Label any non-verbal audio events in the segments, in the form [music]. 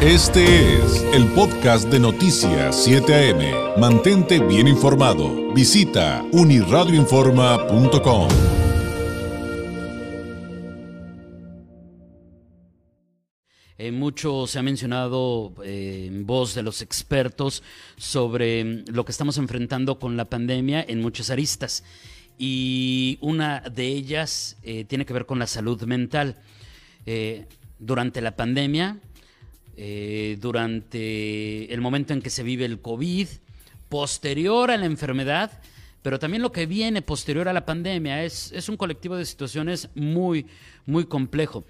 Este es el podcast de Noticias 7 AM. Mantente bien informado. Visita uniradioinforma.com. Eh, mucho se ha mencionado eh, en voz de los expertos sobre lo que estamos enfrentando con la pandemia en muchas aristas. Y una de ellas eh, tiene que ver con la salud mental. durante la pandemia, durante el momento en que se vive el COVID, posterior a la enfermedad, pero también lo que viene posterior a la pandemia es, es un colectivo de situaciones muy, muy complejo.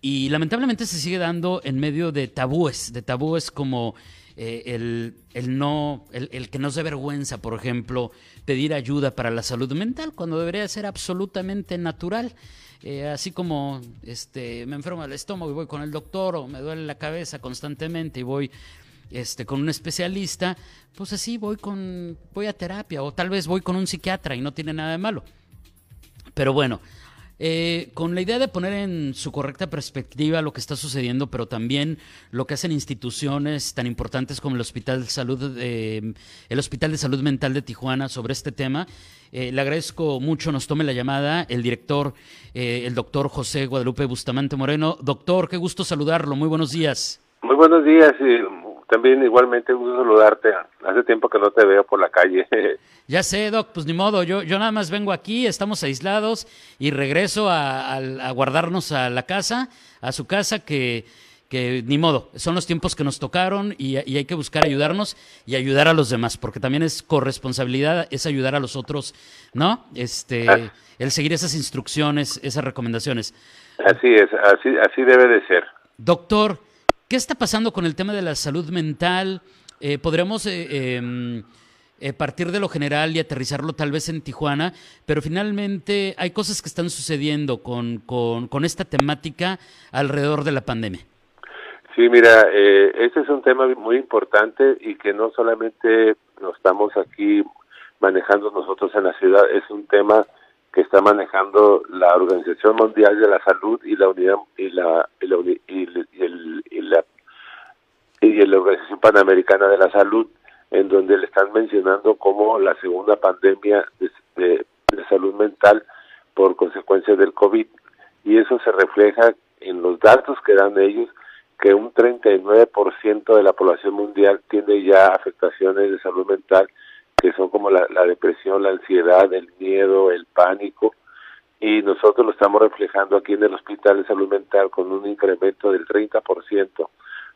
Y lamentablemente se sigue dando en medio de tabúes, de tabúes como eh, el, el, no, el, el, que nos dé vergüenza, por ejemplo, pedir ayuda para la salud mental, cuando debería ser absolutamente natural. Eh, así como este, me enfermo el estómago y voy con el doctor, o me duele la cabeza constantemente y voy este, con un especialista, pues así voy, con, voy a terapia, o tal vez voy con un psiquiatra y no tiene nada de malo. Pero bueno, eh, con la idea de poner en su correcta perspectiva lo que está sucediendo, pero también lo que hacen instituciones tan importantes como el Hospital de Salud, eh, el Hospital de Salud Mental de Tijuana sobre este tema. Eh, le agradezco mucho, nos tome la llamada el director, el doctor José Guadalupe Bustamante Moreno. Doctor, qué gusto saludarlo, muy buenos días. Muy buenos días, también igualmente gusto saludarte. Hace tiempo que no te veo por la calle. [laughs] Ya sé, Doc, pues ni modo, yo, yo nada más vengo aquí, estamos aislados y regreso a, guardarnos a la casa, a su casa, que, que ni modo, son los tiempos que nos tocaron y, hay que buscar ayudarnos y ayudar a los demás, porque también es corresponsabilidad, es ayudar a los otros, ¿no? Este, ah. el seguir esas instrucciones, esas recomendaciones. Así es, así, así debe de ser. Doctor, ¿qué está pasando con el tema de la salud mental? Eh, ¿Podremos... Eh, em, eh, partir de lo general y aterrizarlo tal vez en Tijuana, pero finalmente hay cosas que están sucediendo con, con, esta temática alrededor de la pandemia. Sí, mira, eh, este es un tema muy importante y que no solamente lo estamos aquí manejando nosotros en la ciudad, es un tema que está manejando la Organización Mundial de la Salud y la Unidad y la y la, el, y la, y la Organización Panamericana de la Salud en donde le están mencionando como la segunda pandemia de, salud mental por consecuencia del COVID. Y eso se refleja en los datos que dan ellos, que un 39% de la población mundial tiene ya afectaciones de salud mental, que son como la, depresión, la ansiedad, el miedo, el pánico, y nosotros lo estamos reflejando aquí en el Hospital de Salud Mental con un incremento del 30%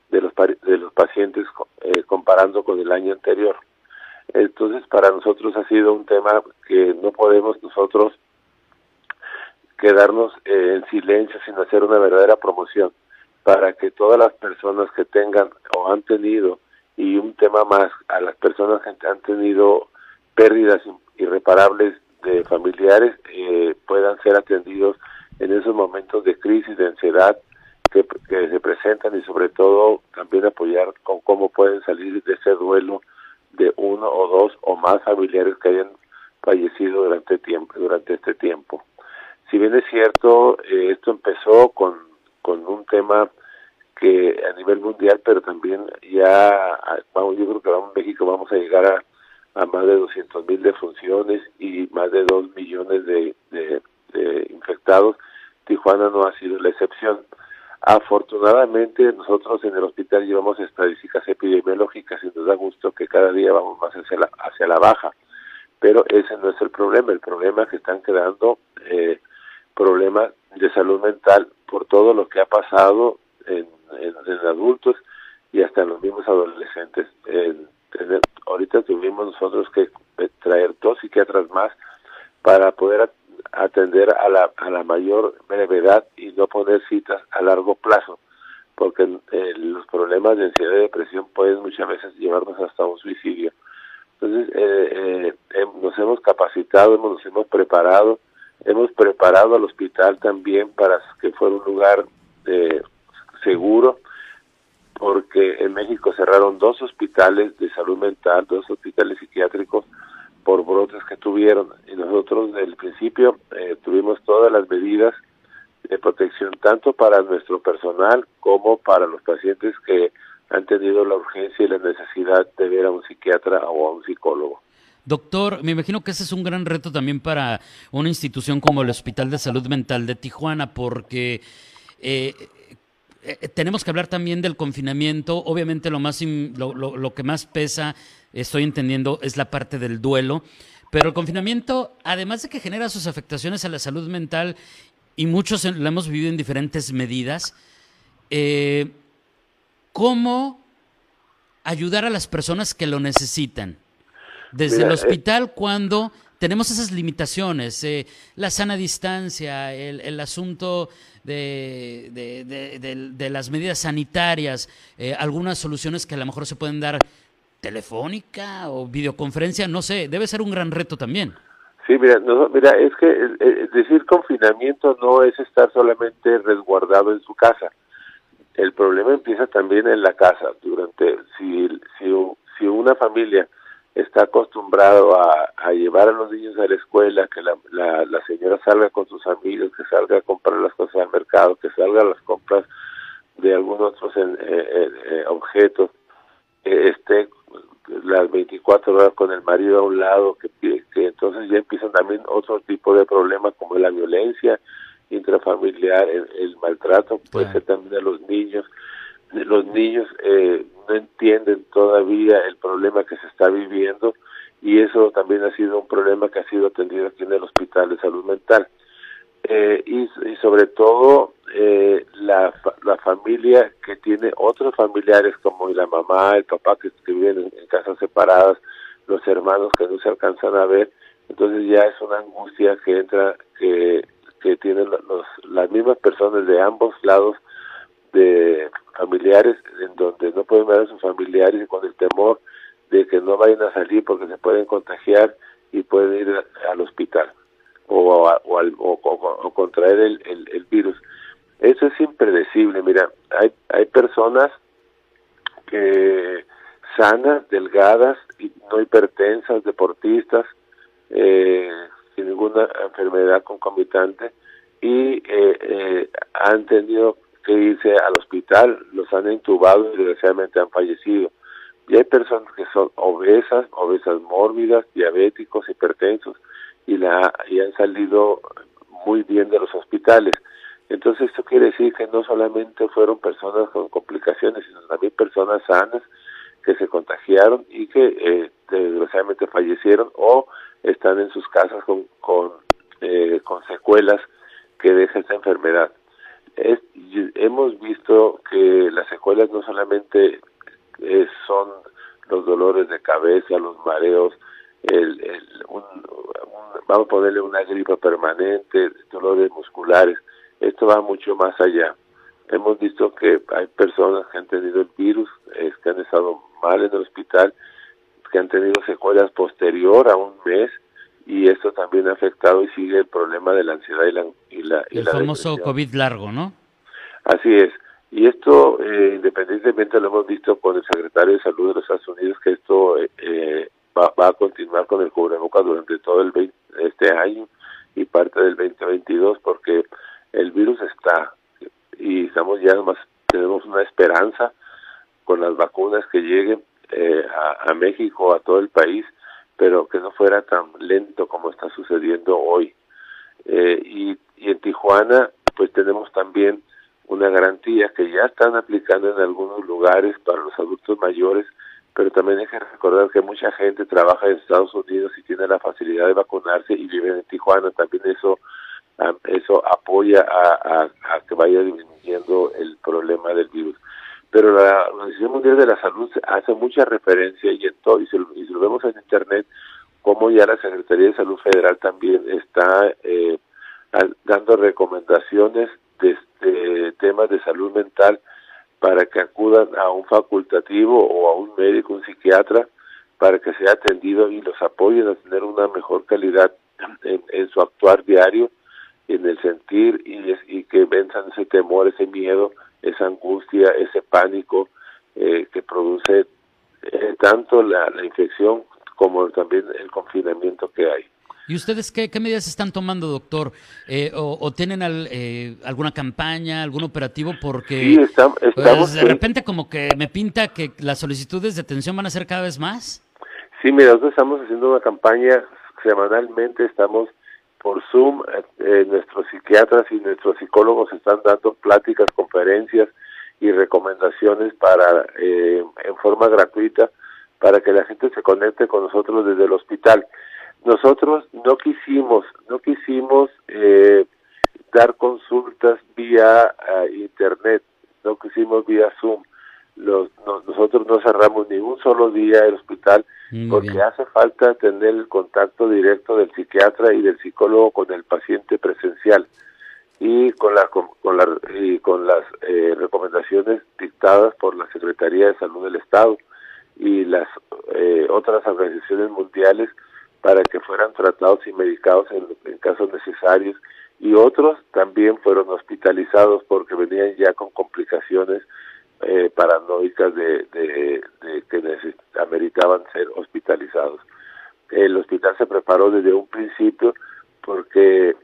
de los, de los pacientes eh, comparando con el año anterior. Entonces, para nosotros ha sido un tema que no podemos nosotros quedarnos eh, en silencio sin hacer una verdadera promoción para que todas las personas que tengan o han tenido y un tema más a las personas que han tenido pérdidas irreparables de familiares eh, puedan ser atendidos en esos momentos de crisis, de ansiedad, que, se presentan y sobre todo también apoyar con cómo pueden salir de ese duelo de uno o dos o más familiares que hayan fallecido durante tiempo durante este tiempo. Si bien es cierto, eh, esto empezó con, con un tema que a nivel mundial, pero también ya, vamos, yo creo que vamos, en México vamos a llegar a, más de 200 mil defunciones y más de 2 millones de, de, de infectados. Tijuana no ha sido la excepción. Afortunadamente nosotros en el hospital llevamos estadísticas epidemiológicas y nos da gusto que cada día vamos más hacia la, hacia la baja, pero ese no es el problema, el problema es que están quedando eh, problemas de salud mental por todo lo que ha pasado en, adultos y hasta en los mismos adolescentes. ahorita tuvimos nosotros que traer dos psiquiatras más para poder atender a la, a la mayor brevedad y no poner citas a largo plazo, porque eh, los problemas de ansiedad y depresión pueden muchas veces llevarnos hasta un suicidio. Entonces, eh, eh, nos hemos capacitado, hemos, nos hemos preparado, hemos preparado al hospital también para que fuera un lugar seguro, porque en México cerraron dos hospitales de salud mental, dos hospitales psiquiátricos, por brotes que tuvieron. Y nosotros desde el principio eh, tuvimos todas las medidas de protección tanto para nuestro personal como para los pacientes que han tenido la urgencia y la necesidad de ver a un psiquiatra o a un psicólogo. Doctor, me imagino que ese es un gran reto también para una institución como el Hospital de Salud Mental de Tijuana, porque eh, eh, tenemos que hablar también del confinamiento. Obviamente lo, más, lo, lo, que más pesa, estoy entendiendo, es la parte del duelo. Pero el confinamiento, además de que genera sus afectaciones a la salud mental, y muchos lo hemos vivido en diferentes medidas, eh, ¿cómo ayudar a las personas que lo necesitan? Desde el eh, hospital, cuando tenemos esas limitaciones, eh, la sana distancia, el, asunto de, las medidas sanitarias, eh, algunas soluciones que a lo mejor se pueden dar telefónica o videoconferencia, no sé, debe ser un gran reto también. Sí, mira, mira, es que decir confinamiento no es estar solamente resguardado en su casa. El problema empieza también en la casa. Durante si si, si una familia está acostumbrado a, a, llevar a los niños a la escuela, que la, la, señora salga con sus amigos, que salga a comprar las cosas al mercado, que salga a las compras de algunos otros eh, eh, eh, objetos, que esté las 24 horas con el marido a un lado, que, que entonces ya empiezan también otro tipo de problemas como la violencia intrafamiliar, el, maltrato, puede ser también de los niños. Los niños eh, no entienden todavía el problema que se está viviendo y eso también ha sido un problema que ha sido atendido aquí en el Hospital de Salud Mental. Eh, y, sobre todo eh, la, la familia que tiene otros familiares como la mamá, el papá que, viven en, casas separadas, los hermanos que no se alcanzan a ver, entonces ya es una angustia que entra, que, que tienen los, las mismas personas de ambos lados de familiares en donde no pueden ver a sus familiares con el temor de que no vayan a salir porque se pueden contagiar y pueden ir al hospital o, o, al, o, contraer el, el, virus. Eso es impredecible. Mira, hay, hay personas que sanas, delgadas, no hipertensas, deportistas, eh, sin ninguna enfermedad concomitante y eh, eh, han tenido que irse al hospital, los han intubado y desgraciadamente han fallecido. Y hay personas que son obesas, obesas mórbidas, diabéticos, hipertensos, y, la, y han salido muy bien de los hospitales. Entonces esto quiere decir que no solamente fueron personas con complicaciones, sino también personas sanas que se contagiaron y que eh, desgraciadamente fallecieron o están en sus casas con, con, eh, con secuelas que deja esta enfermedad es, hemos visto que las secuelas no solamente eh, son los dolores de cabeza, los mareos, el, el un, vamos a ponerle una gripa permanente, dolores musculares, esto va mucho más allá. Hemos visto que hay personas que han tenido el virus, es, que han estado mal en el hospital, que han tenido secuelas posterior a un mes y esto también ha afectado y sigue el problema de la ansiedad y la... Y la el famoso COVID largo, ¿no? Así es. Y esto, eh, independientemente lo hemos visto con el secretario de Salud de los Estados Unidos, que esto eh, va, va, a continuar con el cubrebocas durante todo el 20, este año y parte del 2022, porque el virus está y estamos ya más, tenemos una esperanza con las vacunas que lleguen eh, a, a México, a todo el país, pero que no fuera tan lento como está sucediendo hoy. Eh, y, y en Tijuana, pues tenemos también una garantía que ya están aplicando en algunos lugares para los adultos mayores, pero también hay que recordar que mucha gente trabaja en Estados Unidos y tiene la facilidad de vacunarse y vive en Tijuana, también eso eso apoya a, a, que vaya disminuyendo el problema del virus. Pero la Organización Mundial de la Salud hace mucha referencia y, en todo, y, y lo vemos en Internet, como ya la Secretaría de Salud Federal también está eh, dando recomendaciones de, temas de salud mental para que acudan a un facultativo o a un médico, un psiquiatra, para que sea atendido y los apoyen a tener una mejor calidad en, su actuar diario, en el sentir y, y, que venzan ese temor, ese miedo, esa angustia, ese pánico eh, que produce eh, tanto la, la infección como también el confinamiento que hay. ¿Y ustedes qué, medidas están tomando, doctor? Eh, o, tienen eh, alguna campaña, algún operativo? Porque pues, de repente como que me pinta que las solicitudes de atención van a ser cada vez más. Sí, mira, nosotros estamos haciendo una campaña semanalmente, estamos por Zoom, eh, nuestros psiquiatras y nuestros psicólogos están dando pláticas, conferencias y recomendaciones para en forma gratuita para que la gente se conecte con nosotros desde el hospital nosotros no quisimos, no quisimos eh, dar consultas vía eh, internet, no quisimos vía Zoom. Nosotros no cerramos ni un solo día el hospital porque hace falta tener el contacto directo del psiquiatra y del psicólogo con el paciente presencial y con, la, con, la, y con las eh, recomendaciones dictadas por la Secretaría de Salud del Estado y las otras organizaciones mundiales para que fueran tratados y medicados en, casos necesarios. Y otros también fueron hospitalizados porque venían ya con complicaciones eh, paranoicas de, que ameritaban ser hospitalizados. El hospital se preparó desde un principio porque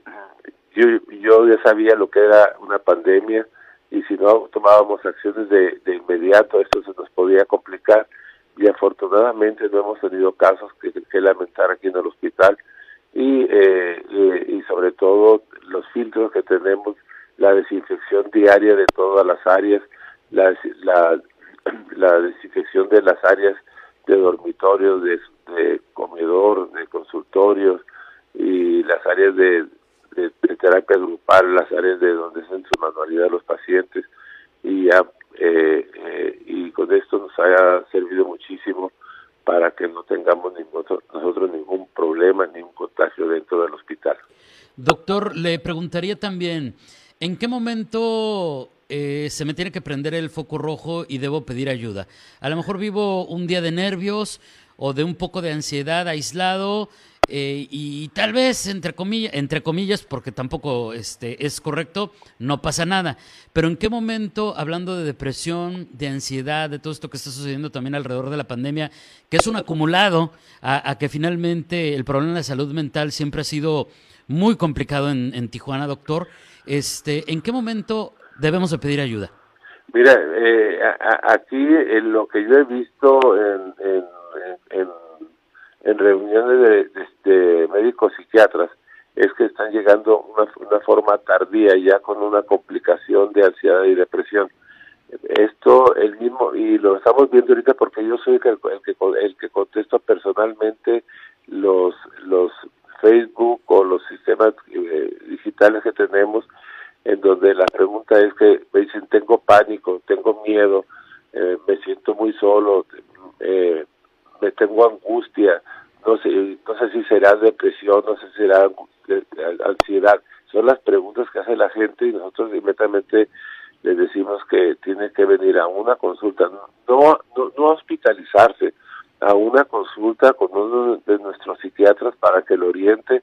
yo, yo ya sabía lo que era una pandemia y si no tomábamos acciones de, de inmediato esto se nos podía complicar y afortunadamente no hemos tenido casos que, lamentar aquí en el hospital y, eh, eh, y sobre todo los filtros que tenemos, la desinfección diaria de todas las áreas, la, la, desinfección de las áreas de dormitorios, de, de comedor, de consultorios y las áreas de, de, terapia grupal, las áreas de donde hacen su manualidad los pacientes y ya eh, eh, y con esto nos haya servido muchísimo para que no tengamos ningún, nosotros ningún problema, ningún contagio dentro del hospital. Doctor, le preguntaría también, ¿en qué momento eh, se me tiene que prender el foco rojo y debo pedir ayuda? A lo mejor vivo un día de nervios o de un poco de ansiedad aislado eh, y tal vez, entre comillas, entre comillas, porque tampoco este, es correcto, no pasa nada. Pero ¿en qué momento, hablando de depresión, de ansiedad, de todo esto que está sucediendo también alrededor de la pandemia, que es un acumulado a, que finalmente el problema de salud mental siempre ha sido muy complicado en, Tijuana, doctor, este, ¿en qué momento debemos de pedir ayuda? Mira, eh, aquí en lo que yo he visto en, en en reuniones de, médicos psiquiatras es que están llegando una, una forma tardía ya con una complicación de ansiedad y depresión. Esto el mismo y lo estamos viendo ahorita porque yo soy el, que el que contesto personalmente los los Facebook o los sistemas eh, digitales que tenemos en donde la pregunta es que me dicen tengo pánico, tengo miedo, eh, me siento muy solo, eh, me tengo angustia, no sé, no sé si será depresión, no sé si será ansiedad. Son las preguntas que hace la gente y nosotros inmediatamente le decimos que tiene que venir a una consulta, no, no, no hospitalizarse, a una consulta con uno de nuestros psiquiatras para que lo oriente,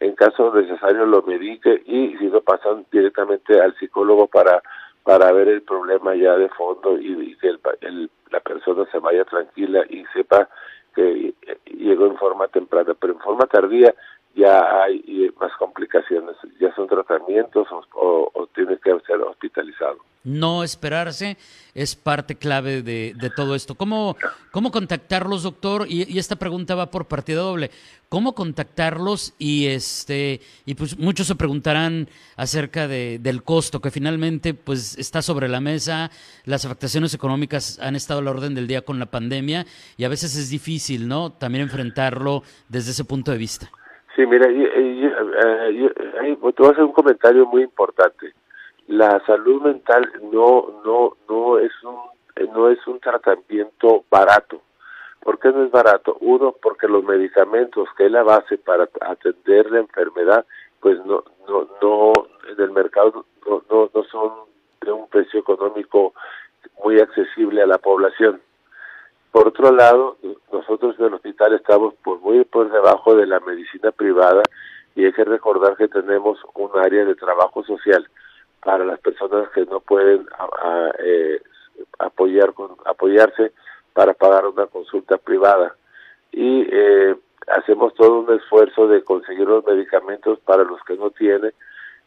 en caso necesario lo medique y si no pasan directamente al psicólogo para para ver el problema ya de fondo y, que el, la persona se vaya tranquila y sepa que llegó en forma temprana, pero en forma tardía ya hay más complicaciones, ya son tratamientos o, tiene que ser hospitalizado. No esperarse es parte clave de, todo esto. ¿Cómo, ¿Cómo contactarlos, doctor? Y, esta pregunta va por partida doble. ¿Cómo contactarlos? Y este y pues muchos se preguntarán acerca de, del costo que finalmente pues está sobre la mesa. Las afectaciones económicas han estado a la orden del día con la pandemia y a veces es difícil, ¿no? También enfrentarlo desde ese punto de vista. Sí, mira, yo, eh, voy a hacer un comentario muy importante. La salud mental no no no es un no es un tratamiento barato. ¿Por qué no es barato? Uno, porque los medicamentos que es la base para atender la enfermedad, pues no no no en el mercado no no, no son de un precio económico muy accesible a la población. Por otro lado, nosotros en el hospital estamos por muy por debajo de la medicina privada y hay que recordar que tenemos un área de trabajo social para las personas que no pueden eh, apoyar con, apoyarse para pagar una consulta privada y eh, hacemos todo un esfuerzo de conseguir los medicamentos para los que no tienen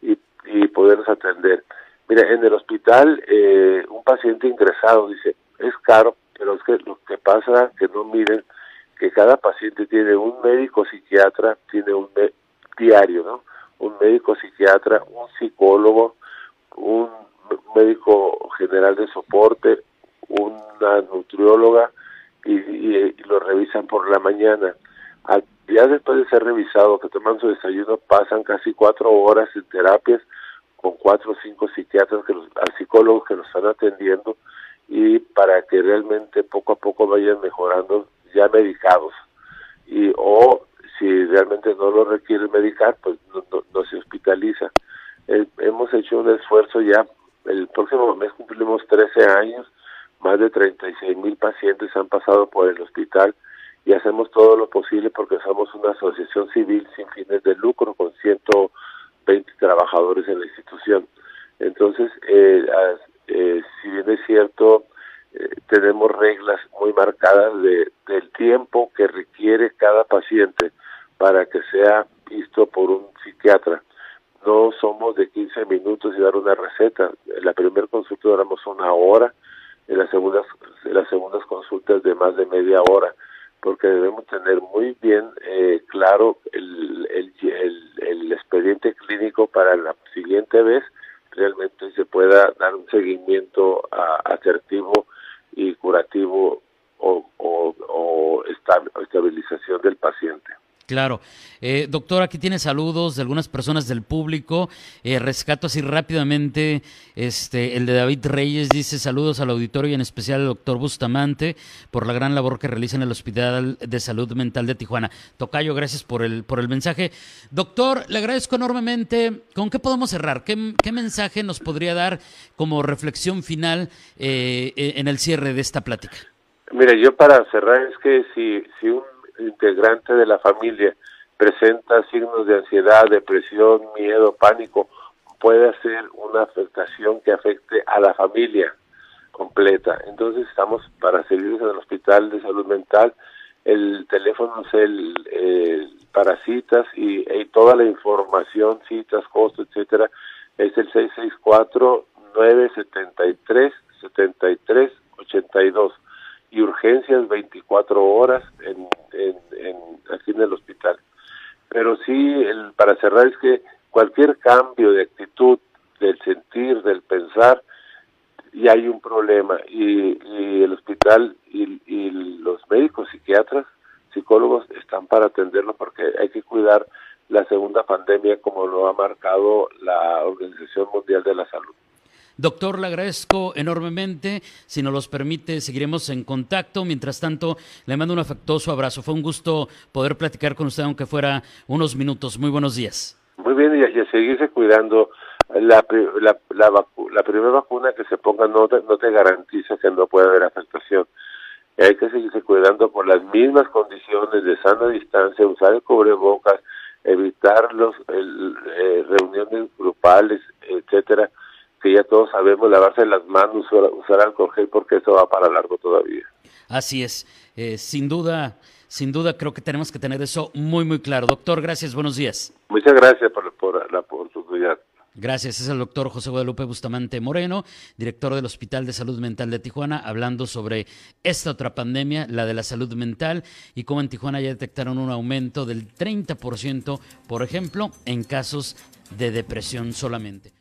y, y poderlos atender. Mira, en el hospital eh, un paciente ingresado dice, es caro, pero es que lo que pasa que no miren que cada paciente tiene un médico psiquiatra, tiene un diario, ¿no? Un médico psiquiatra, un psicólogo, un médico general de soporte, una nutrióloga y, y, lo revisan por la mañana. Al, ya después de ser revisado, que toman su desayuno, pasan casi cuatro horas en terapias con cuatro o cinco psiquiatras, que los, psicólogos que los están atendiendo y para que realmente poco a poco vayan mejorando ya medicados. Y o si realmente no lo requiere medicar pues no, se hospitaliza. Eh, hemos hecho un esfuerzo ya el próximo mes cumplimos 13 años más de 36 mil pacientes han pasado por el hospital y hacemos todo lo posible porque somos una asociación civil sin fines de lucro con 120 trabajadores en la institución. Entonces eh, eh, si bien es cierto, eh, tenemos reglas muy marcadas de, del tiempo que requiere cada paciente para que sea visto por un psiquiatra. No somos de 15 minutos y dar una receta. En la primera consulta duramos una hora, en las segundas, las segundas consultas de más de media hora, porque debemos tener muy bien eh, claro el, el, el expediente clínico para la siguiente vez realmente se pueda dar un seguimiento asertivo y curativo o, o estabilización del paciente. Claro. Eh, doctor, aquí tiene saludos de algunas personas del público. Eh, rescato así rápidamente este, el de David Reyes. Dice saludos al auditorio y en especial al doctor Bustamante por la gran labor que realiza en el Hospital de Salud Mental de Tijuana. Tocayo, gracias por el, por el mensaje. Doctor, le agradezco enormemente. ¿Con qué podemos cerrar? ¿Qué, mensaje nos podría dar como reflexión final eh, en el cierre de esta plática? Mire, yo para cerrar es que si, si un integrante de la familia presenta signos de ansiedad, depresión, miedo, pánico, puede ser una afectación que afecte a la familia completa. Entonces estamos para servirles en el Hospital de Salud Mental. El teléfono es el, para citas y, toda la información, citas, costos, etcétera, es el 664 973 7382 y urgencias 24 horas en, en, aquí en el hospital. Pero sí, el, para cerrar, es que cualquier cambio de actitud, del sentir, del pensar, ya hay un problema y, el hospital y, y, los médicos, psiquiatras, psicólogos están para atenderlo porque hay que cuidar la segunda pandemia como lo ha marcado la Organización Mundial de la Salud. Doctor, le agradezco enormemente. Si nos los permite, seguiremos en contacto. Mientras tanto, le mando un afectuoso abrazo. Fue un gusto poder platicar con usted, aunque fuera unos minutos. Muy buenos días. Muy bien, y a, seguirse cuidando. La, la, la, primera vacuna que se ponga no te, no te garantiza que no pueda haber afectación. hay que seguirse cuidando con las mismas condiciones de sana distancia, usar el cubrebocas, evitar los eh, reuniones grupales, etcétera que ya todos sabemos lavarse las manos, usar, alcohol gel porque eso va para largo todavía. Así es, eh, sin duda, sin duda creo que tenemos que tener eso muy muy claro. Doctor, gracias, buenos días. Muchas gracias por, por la oportunidad. Gracias, es el doctor José Guadalupe Bustamante Moreno, director del Hospital de Salud Mental de Tijuana, hablando sobre esta otra pandemia, la de la salud mental, y cómo en Tijuana ya detectaron un aumento del 30%, por ejemplo, en casos de depresión solamente.